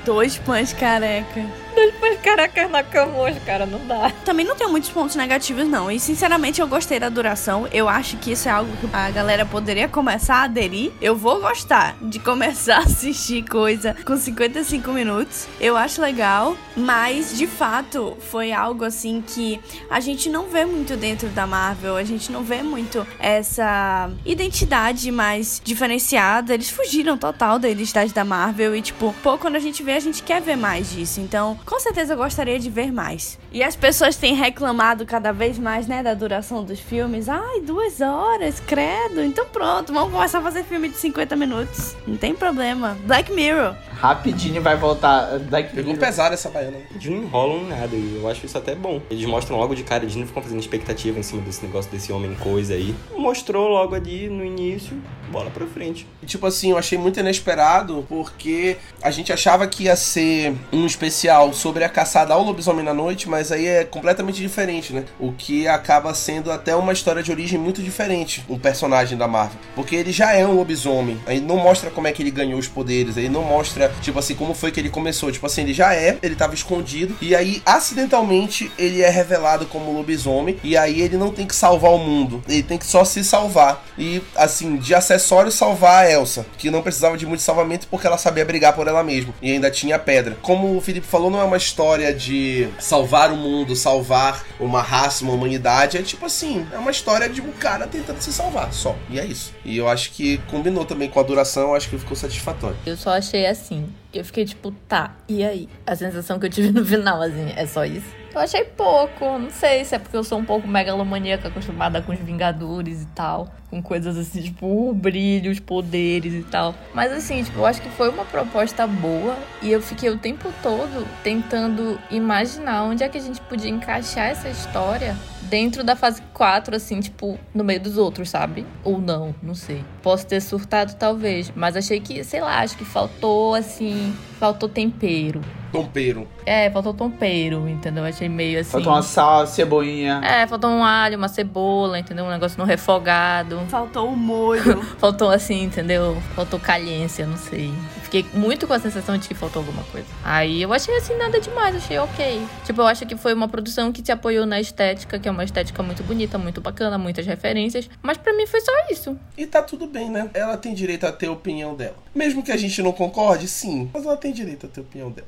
Dois pães careca. Na cama cara, não dá. Também não tenho muitos pontos negativos, não. E sinceramente eu gostei da duração. Eu acho que isso é algo que a galera poderia começar a aderir. Eu vou gostar de começar a assistir coisa com 55 minutos. Eu acho legal. Mas, de fato, foi algo assim que a gente não vê muito dentro da Marvel. A gente não vê muito essa identidade mais diferenciada. Eles fugiram total da identidade da Marvel. E, tipo, pô, quando a gente vê a gente quer ver mais disso. Então, com certeza gostaria de ver mais. E as pessoas têm reclamado cada vez mais, né, da duração dos filmes. Ai, duas horas, credo. Então pronto, vamos começar a fazer filme de 50 minutos. Não tem problema. Black Mirror. Rapidinho vai voltar. Black Pegou Mirror. pesado essa baiana. Eles não enrolam nada e eu acho isso até bom. Eles mostram logo de cara, eles não ficam fazendo expectativa em cima desse negócio desse homem coisa aí. Mostrou logo ali no início, bola pra frente. E, tipo assim, eu achei muito inesperado porque a gente achava que ia ser um especial sobre a caçada ao lobisomem na noite, mas aí é completamente diferente, né? O que acaba sendo até uma história de origem muito diferente, um personagem da Marvel. Porque ele já é um lobisomem, aí não mostra como é que ele ganhou os poderes, aí não mostra, tipo assim, como foi que ele começou. Tipo assim, ele já é, ele tava escondido, e aí acidentalmente ele é revelado como lobisomem, e aí ele não tem que salvar o mundo, ele tem que só se salvar. E assim, de acessório salvar a Elsa, que não precisava de muito salvamento porque ela sabia brigar por ela mesma, e ainda tinha pedra. Como o Felipe falou, não é uma história de salvar o mundo, salvar uma raça, uma humanidade. É tipo assim, é uma história de um cara tentando se salvar só. E é isso. E eu acho que combinou também com a duração, acho que ficou satisfatório. Eu só achei assim. Eu fiquei tipo, tá, e aí? A sensação que eu tive no final, assim, é só isso? Eu achei pouco, não sei se é porque eu sou um pouco megalomaníaca, acostumada com os Vingadores e tal, com coisas assim, tipo, o brilho, os poderes e tal. Mas assim, tipo, eu acho que foi uma proposta boa e eu fiquei o tempo todo tentando imaginar onde é que a gente podia encaixar essa história dentro da fase 4, assim, tipo, no meio dos outros, sabe? Ou não, não sei. Posso ter surtado, talvez. Mas achei que, sei lá, acho que faltou, assim, faltou tempero. Tompeiro. É, faltou tempero, entendeu? Achei meio assim. Faltou uma sal, cebolinha. É, faltou um alho, uma cebola, entendeu? Um negócio no refogado. Faltou o molho. Faltou assim, entendeu? Faltou caliência, não sei. Fiquei muito com a sensação de que faltou alguma coisa. Aí eu achei assim nada demais, achei ok. Tipo, eu acho que foi uma produção que te apoiou na estética, que é uma estética muito bonita, muito bacana, muitas referências. Mas pra mim foi só isso. E tá tudo bem, né? Ela tem direito a ter a opinião dela. Mesmo que a gente não concorde, sim. Mas ela tem direito a ter a opinião dela.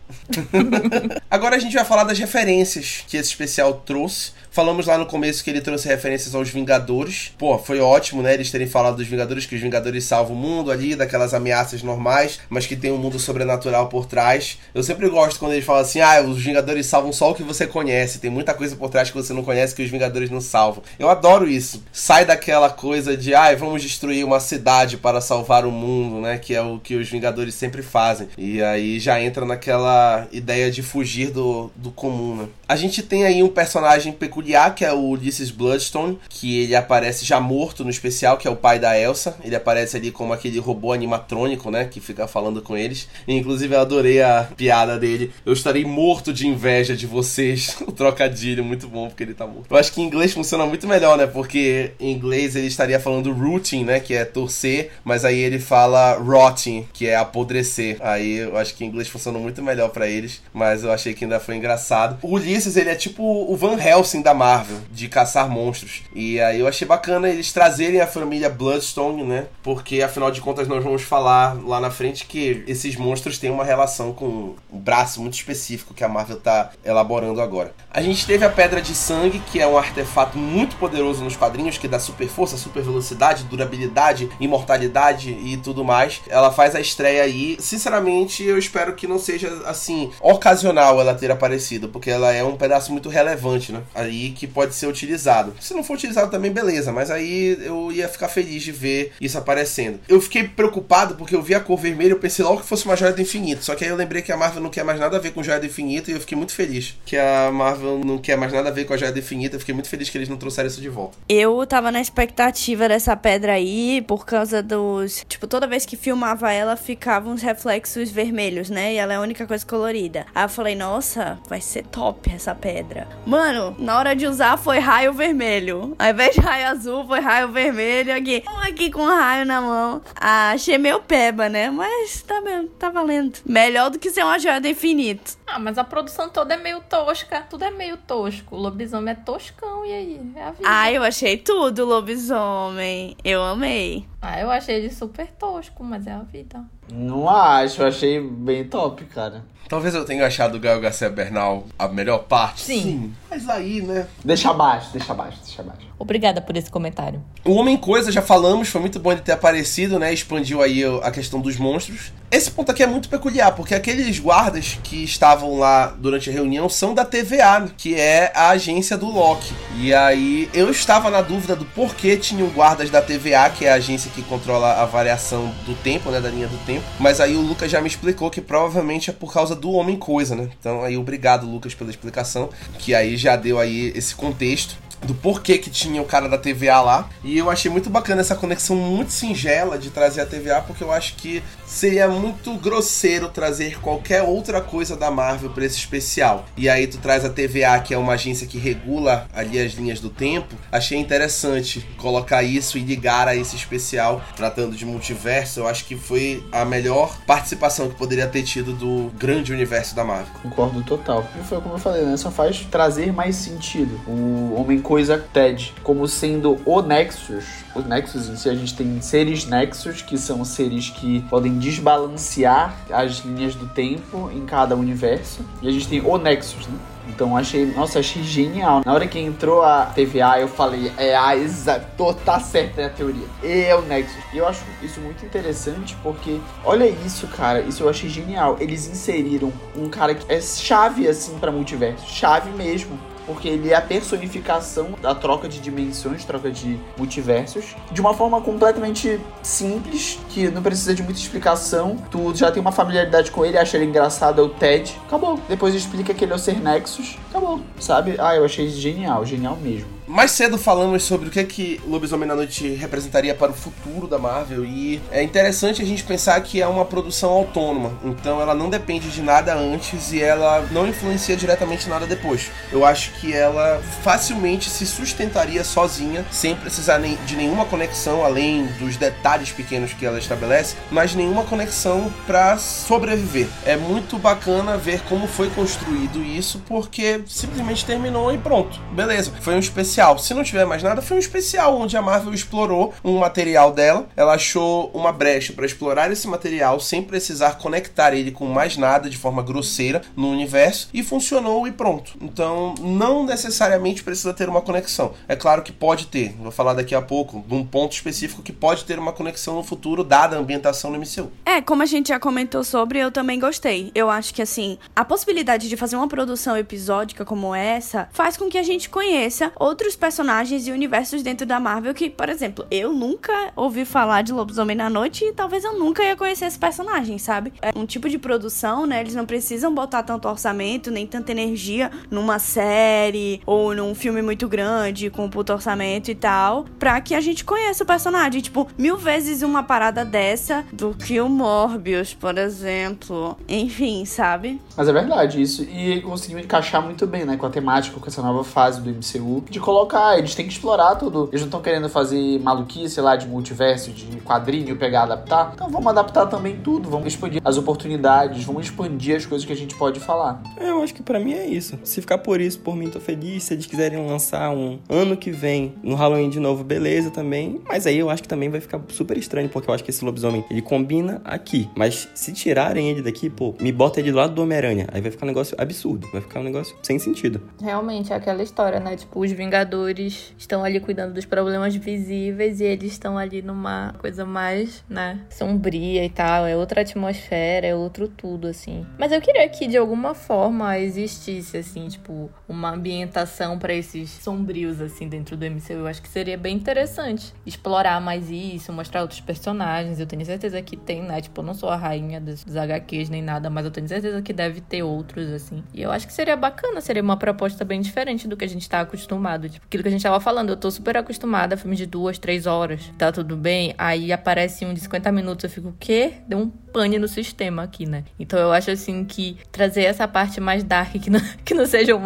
Agora a gente vai falar das referências que esse especial trouxe. Falamos lá no começo que ele trouxe referências aos Vingadores. Pô, foi ótimo, né? Eles terem falado dos Vingadores, que os Vingadores salvam o mundo ali, daquelas ameaças normais, mas que tem um mundo sobrenatural por trás. Eu sempre gosto quando eles falam assim: ah, os Vingadores salvam só o que você conhece. Tem muita coisa por trás que você não conhece que os Vingadores não salvam. Eu adoro isso. Sai daquela coisa de, ah, vamos destruir uma cidade para salvar o mundo, né? Que é o que os Vingadores sempre fazem. E aí já entra naquela ideia de fugir do, do comum, né? A gente tem aí um personagem peculiar que é o Ulysses Bloodstone, que ele aparece já morto no especial, que é o pai da Elsa. Ele aparece ali como aquele robô animatrônico, né? Que fica falando com eles. E, inclusive eu adorei a piada dele. Eu estarei morto de inveja de vocês. o trocadilho, muito bom, porque ele tá morto. Eu acho que em inglês funciona muito melhor, né? Porque em inglês ele estaria falando rooting, né? Que é torcer, mas aí ele fala rotting, que é apodrecer. Aí eu acho que em inglês funciona muito melhor para eles, mas eu achei que ainda foi engraçado. O ele é tipo o Van Helsing da Marvel, de caçar monstros. E aí eu achei bacana eles trazerem a família Bloodstone, né? Porque afinal de contas nós vamos falar lá na frente que esses monstros têm uma relação com um braço muito específico que a Marvel tá elaborando agora. A gente teve a Pedra de Sangue, que é um artefato muito poderoso nos quadrinhos, que dá super força, super velocidade, durabilidade, imortalidade e tudo mais. Ela faz a estreia aí. Sinceramente, eu espero que não seja assim ocasional ela ter aparecido, porque ela é um pedaço muito relevante, né? Aí que pode ser utilizado. Se não for utilizado também, beleza, mas aí eu ia ficar feliz de ver isso aparecendo. Eu fiquei preocupado porque eu vi a cor vermelha, eu pensei logo que fosse uma joia do infinito. Só que aí eu lembrei que a Marvel não quer mais nada a ver com joia do infinito e eu fiquei muito feliz que a Marvel não quer mais nada a ver com a joia do infinito. Eu fiquei muito feliz que eles não trouxeram isso de volta. Eu tava na expectativa dessa pedra aí por causa dos. Tipo, toda vez que filmava ela, ficavam uns reflexos vermelhos, né? E ela é a única coisa colorida. Aí eu falei, nossa, vai ser top essa pedra. Mano, na hora de usar foi raio vermelho. Ao invés de raio azul, foi raio vermelho aqui. Um aqui com raio na mão. Ah, achei meio peba, né? Mas tá, tá valendo. Melhor do que ser uma joia do infinito. Ah, mas a produção toda é meio tosca. Tudo é meio tosco. O lobisomem é toscão, e aí? É a vida. Ah, eu achei tudo, lobisomem. Eu amei. Ah, eu achei ele super tosco, mas é a vida. Não acho, eu achei bem top, cara. Talvez eu tenha achado o Gael Garcia Bernal a melhor parte. Sim. Mas aí, né? Deixa abaixo, deixa abaixo, deixa abaixo. Obrigada por esse comentário. O Homem-Coisa, já falamos, foi muito bom ele ter aparecido, né? Expandiu aí a questão dos monstros. Esse ponto aqui é muito peculiar, porque aqueles guardas que estavam lá durante a reunião são da TVA, que é a agência do Loki. E aí eu estava na dúvida do porquê tinham guardas da TVA, que é a agência que controla a variação do tempo, né? Da linha do tempo. Mas aí o Lucas já me explicou que provavelmente é por causa do Homem-Coisa, né? Então aí obrigado, Lucas, pela explicação, que aí já deu aí esse contexto do porquê que tinha o cara da TVA lá. E eu achei muito bacana essa conexão muito singela de trazer a TVA, porque eu acho que seria muito grosseiro trazer qualquer outra coisa da Marvel para esse especial. E aí tu traz a TVA, que é uma agência que regula ali as linhas do tempo. Achei interessante colocar isso e ligar a esse especial tratando de multiverso. Eu acho que foi a melhor participação que poderia ter tido do grande universo da Marvel. Concordo total. E foi como eu falei, né? Só faz trazer mais sentido. O Homem Coisa Ted como sendo o Nexus. O Nexus em si, a gente tem seres Nexus, que são seres que podem desbalancear as linhas do tempo em cada universo. E a gente tem o Nexus, né? Então achei, nossa, achei genial. Na hora que entrou a TVA, eu falei, é a exato, tá certa é a teoria. É o Nexus. E eu acho isso muito interessante porque, olha isso, cara, isso eu achei genial. Eles inseriram um cara que é chave assim para multiverso, chave mesmo porque ele é a personificação da troca de dimensões, troca de multiversos, de uma forma completamente simples, que não precisa de muita explicação. Tu já tem uma familiaridade com ele, acha ele engraçado, é o Ted. Acabou. Depois explica que ele é o Ser Nexus. Acabou. Sabe? Ah, eu achei genial, genial mesmo. Mais cedo falamos sobre o que é que Lobisomem na Noite representaria para o futuro da Marvel e é interessante a gente pensar que é uma produção autônoma, então ela não depende de nada antes e ela não influencia diretamente nada depois. Eu acho que ela facilmente se sustentaria sozinha, sem precisar de nenhuma conexão além dos detalhes pequenos que ela estabelece, mas nenhuma conexão para sobreviver. É muito bacana ver como foi construído isso porque simplesmente terminou e pronto. Beleza. Foi um especial especial. Se não tiver mais nada, foi um especial onde a Marvel explorou um material dela. Ela achou uma brecha para explorar esse material sem precisar conectar ele com mais nada de forma grosseira no universo e funcionou e pronto. Então, não necessariamente precisa ter uma conexão. É claro que pode ter. Vou falar daqui a pouco de um ponto específico que pode ter uma conexão no futuro dada a ambientação no MCU. É, como a gente já comentou sobre, eu também gostei. Eu acho que assim, a possibilidade de fazer uma produção episódica como essa faz com que a gente conheça outros outros personagens e universos dentro da Marvel que, por exemplo, eu nunca ouvi falar de Lobisomem na Noite e talvez eu nunca ia conhecer esse personagem, sabe? É um tipo de produção, né? Eles não precisam botar tanto orçamento, nem tanta energia numa série ou num filme muito grande, com puto orçamento e tal, pra que a gente conheça o personagem. Tipo, mil vezes uma parada dessa do que o Morbius, por exemplo. Enfim, sabe? Mas é verdade isso. E conseguiu encaixar muito bem, né? Com a temática, com essa nova fase do MCU, de colocar colocar, eles têm que explorar tudo. Eles não estão querendo fazer maluquice lá de multiverso, de quadrinho, pegar, adaptar. Então vamos adaptar também tudo, vamos expandir as oportunidades, vamos expandir as coisas que a gente pode falar. É, eu acho que para mim é isso. Se ficar por isso, por mim, tô feliz. Se eles quiserem lançar um ano que vem no Halloween de novo, beleza também. Mas aí eu acho que também vai ficar super estranho, porque eu acho que esse lobisomem, ele combina aqui. Mas se tirarem ele daqui, pô, me bota ele do lado do Homem-Aranha. Aí vai ficar um negócio absurdo. Vai ficar um negócio sem sentido. Realmente, é aquela história, né? Tipo, os Vingadores Vingadores estão ali cuidando dos problemas visíveis e eles estão ali numa coisa mais, né, sombria e tal. É outra atmosfera, é outro tudo, assim. Mas eu queria que de alguma forma existisse, assim, tipo, uma ambientação para esses sombrios, assim, dentro do MCU. Eu acho que seria bem interessante explorar mais isso, mostrar outros personagens. Eu tenho certeza que tem, né? Tipo, eu não sou a rainha dos, dos HQs nem nada, mas eu tenho certeza que deve ter outros, assim. E eu acho que seria bacana, seria uma proposta bem diferente do que a gente tá acostumado. Tipo, aquilo que a gente tava falando, eu tô super acostumada a filmes de duas, três horas, tá tudo bem. Aí aparece um de 50 minutos, eu fico, o quê? Deu um pane no sistema aqui, né? Então eu acho assim que trazer essa parte mais dark, que não, que não seja o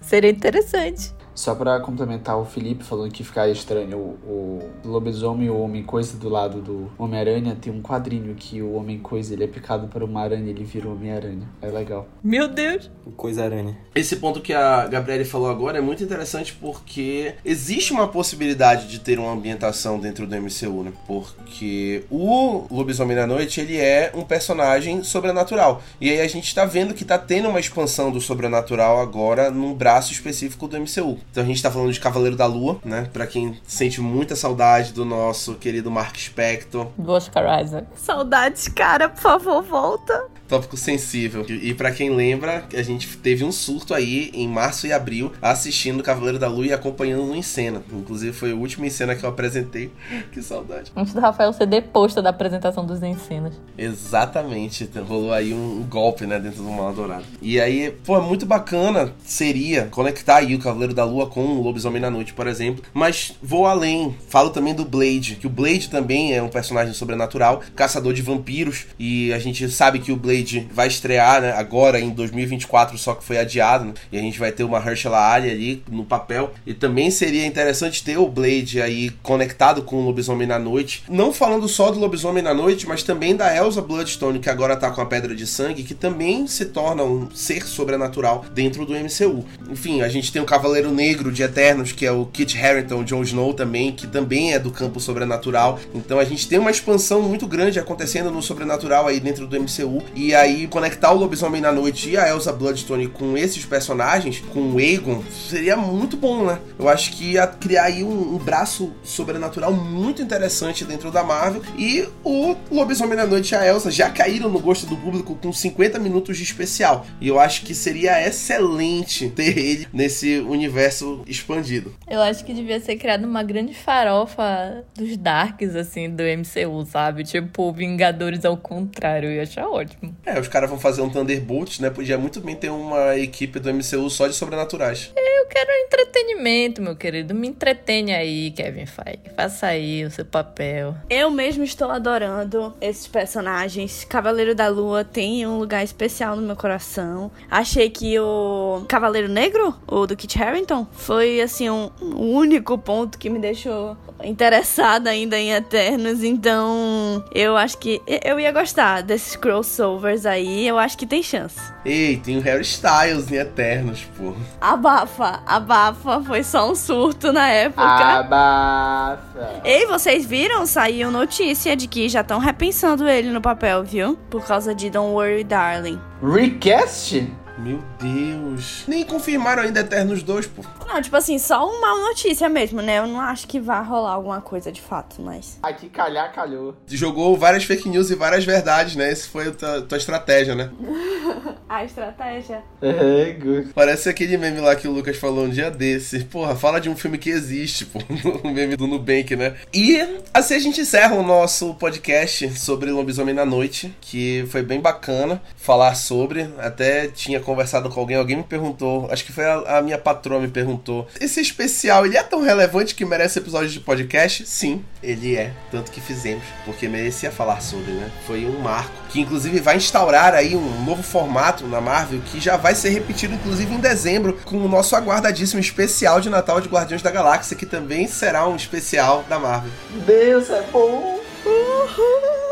seria interessante. Só para complementar, o Felipe falando que ficar estranho, o, o lobisomem e o homem-coisa do lado do Homem-Aranha tem um quadrinho que o homem-coisa ele é picado por uma aranha e ele vira o Homem-Aranha. É legal. Meu Deus! Coisa-aranha. Esse ponto que a Gabriele falou agora é muito interessante porque existe uma possibilidade de ter uma ambientação dentro do MCU, né? Porque o Lobisomem da Noite, ele é um personagem sobrenatural. E aí a gente tá vendo que tá tendo uma expansão do sobrenatural agora num braço específico do MCU. Então a gente tá falando de Cavaleiro da Lua, né? Pra quem sente muita saudade do nosso querido Mark Spector. Do Oscar Isaac. Saudades, cara, por favor, volta. Tópico sensível. E, e para quem lembra, a gente teve um surto aí em março e abril assistindo Cavaleiro da Lua e acompanhando em cena. Inclusive foi o último cena que eu apresentei. que saudade. Antes do Rafael ser deposto da apresentação dos encenas. Exatamente. Rolou aí um, golpe, né, dentro do Mal Dourado. E aí, pô, muito bacana seria conectar aí o Cavaleiro da Lua com o Lobisomem na Noite, por exemplo. Mas vou além. Falo também do Blade, que o Blade também é um personagem sobrenatural, caçador de vampiros. E a gente sabe que o Blade Blade vai estrear né, agora em 2024, só que foi adiado, né? E a gente vai ter uma Herschela Ali ali no papel. E também seria interessante ter o Blade aí conectado com o Lobisomem na Noite. Não falando só do Lobisomem na Noite, mas também da Elsa Bloodstone, que agora tá com a Pedra de Sangue, que também se torna um ser sobrenatural dentro do MCU. Enfim, a gente tem o Cavaleiro Negro de Eternos, que é o Kit Harington, Jon Snow também, que também é do campo sobrenatural. Então a gente tem uma expansão muito grande acontecendo no sobrenatural aí dentro do MCU. E E aí, conectar o Lobisomem na Noite e a Elsa Bloodstone com esses personagens, com o Aegon, seria muito bom, né? Eu acho que ia criar aí um, um braço sobrenatural muito interessante dentro da Marvel. E o Lobisomem na Noite e a Elsa já caíram no gosto do público com 50 minutos de especial. E eu acho que seria excelente ter ele nesse universo expandido. Eu acho que devia ser criada uma grande farofa dos Darks, assim, do MCU, sabe? Tipo, Vingadores ao contrário. Eu ia achar ótimo. É, os caras vão fazer um Thunderbolt, né? Podia muito bem ter uma equipe do MCU só de sobrenaturais. Eu quero entretenimento, meu querido. Me entretenha aí, Kevin Feige. Faça aí o seu papel. Eu mesmo estou adorando esses personagens. Cavaleiro da Lua tem um lugar especial no meu coração. Achei que o Cavaleiro Negro, o do Kit Harington, foi assim um, um único ponto que me deixou interessada ainda em Eternos. Então, eu acho que eu ia gostar desses crossovers aí. Eu acho que tem chance. Ei, tem o Harry Styles em Eternos, pô. Abafa, abafa. Foi só um surto na época. Abafa. Ei, vocês viram? Saiu notícia de que já estão repensando ele no papel, viu? Por causa de Don't Worry, Darling. Recast? Meu Deus. Nem confirmaram ainda Eternos 2, pô. Não, tipo assim, só uma notícia mesmo, né? Eu não acho que vai rolar alguma coisa de fato, mas. Aqui calhar, calhou. Jogou várias fake news e várias verdades, né? Esse foi a tua, tua estratégia, né? A estratégia. É, good. Parece aquele meme lá que o Lucas falou um dia desse. Porra, fala de um filme que existe, pô. O meme do Nubank, né? E assim a gente encerra o nosso podcast sobre Lobisomem na Noite, que foi bem bacana falar sobre. Até tinha conversado com alguém, alguém me perguntou, acho que foi a, a minha patroa me perguntou. Esse especial, ele é tão relevante que merece episódio de podcast? Sim, ele é. Tanto que fizemos, porque merecia falar sobre, né? Foi um marco. Que inclusive vai instaurar aí um novo formato na Marvel que já vai ser repetido, inclusive, em dezembro, com o nosso aguardadíssimo especial de Natal de Guardiões da Galáxia, que também será um especial da Marvel. Deus é bom. Uhul!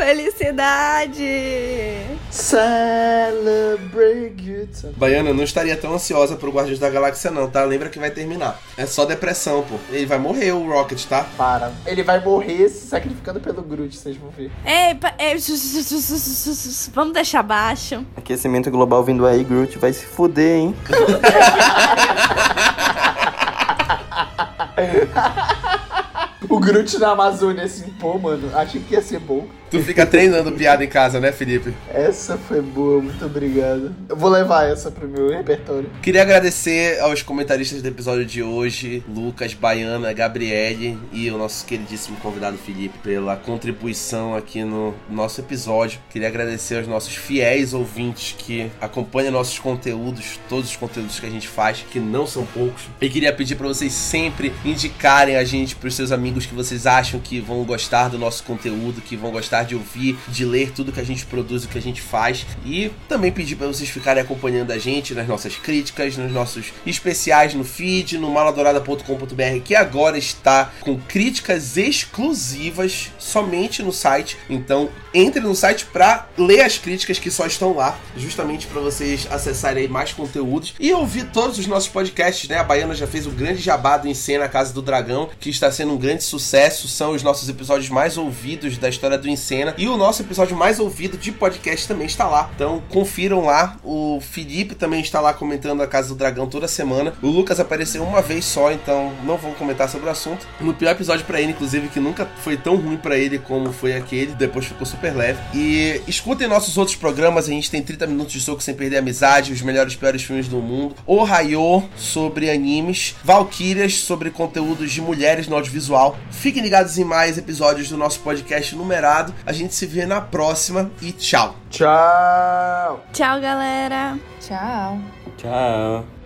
Felicidade! Celebrate. Baiana, eu não estaria tão ansiosa pro Guardiões da Galáxia, não, tá? Lembra que vai terminar. É só depressão, pô. Ele vai morrer, o Rocket, tá? Para. Ele vai morrer se sacrificando pelo Groot, vocês vão ver. Ei, pa- ei, vamos deixar baixo. Aquecimento global vindo aí, Groot vai se fuder, hein? O Groot na Amazônia, assim, pô, mano, achei que ia ser bom. Tu fica treinando piada em casa, né, Felipe? Essa foi boa, muito obrigado. Eu vou levar essa pro meu repertório. Queria agradecer aos comentaristas do episódio de hoje, Lucas, Baiana, Gabriele e o nosso queridíssimo convidado Felipe pela contribuição aqui no nosso episódio. Queria agradecer aos nossos fiéis ouvintes que acompanham nossos conteúdos, todos os conteúdos que a gente faz, que não são poucos. E queria pedir para vocês sempre indicarem a gente pros seus amigos que vocês acham que vão gostar do nosso conteúdo, que vão gostar de ouvir, de ler tudo que a gente produz, o que a gente faz. E também pedir para vocês ficarem acompanhando a gente nas nossas críticas, nos nossos especiais no feed, no maladorada.com.br, que agora está com críticas exclusivas somente no site. Então, entre no site para ler as críticas que só estão lá, justamente para vocês acessarem mais conteúdos e ouvir todos os nossos podcasts, né? A Baiana já fez um grande jabado em cena, a Casa do Dragão, que está sendo um grande sucesso, são os nossos episódios mais ouvidos da história do Encena. E o nosso episódio mais ouvido de podcast também está lá. Então confiram lá. O Felipe também está lá comentando a Casa do Dragão toda semana. O Lucas apareceu uma vez só, então não vou comentar sobre o assunto. No pior episódio para ele, inclusive, que nunca foi tão ruim para ele como foi aquele, depois ficou super leve. E escutem nossos outros programas, a gente tem 30 minutos de soco sem perder amizade, os melhores e piores filmes do mundo. O Rayo sobre animes, Valkyrias sobre conteúdos de mulheres no audiovisual. Fiquem ligados em mais episódios do nosso podcast numerado. A gente se vê na próxima e tchau. Tchau! Tchau, galera. Tchau. Tchau.